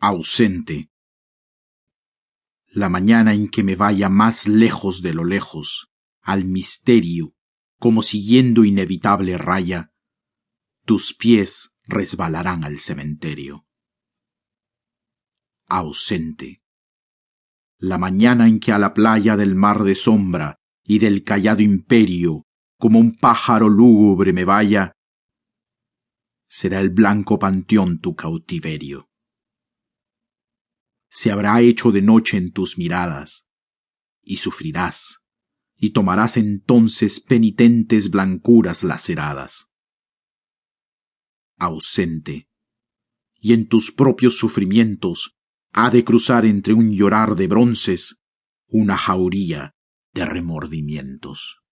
ausente. La mañana en que me vaya más lejos de lo lejos, al misterio, como siguiendo inevitable raya, tus pies resbalarán al cementerio. Ausente. La mañana en que a la playa del mar de sombra y del callado imperio, como un pájaro lúgubre me vaya, será el blanco panteón tu cautiverio. Se habrá hecho de noche en tus miradas, y sufrirás, y tomarás entonces penitentes blancuras laceradas. Ausente, y en tus propios sufrimientos ha de cruzar entre un llorar de bronces una jauría de remordimientos.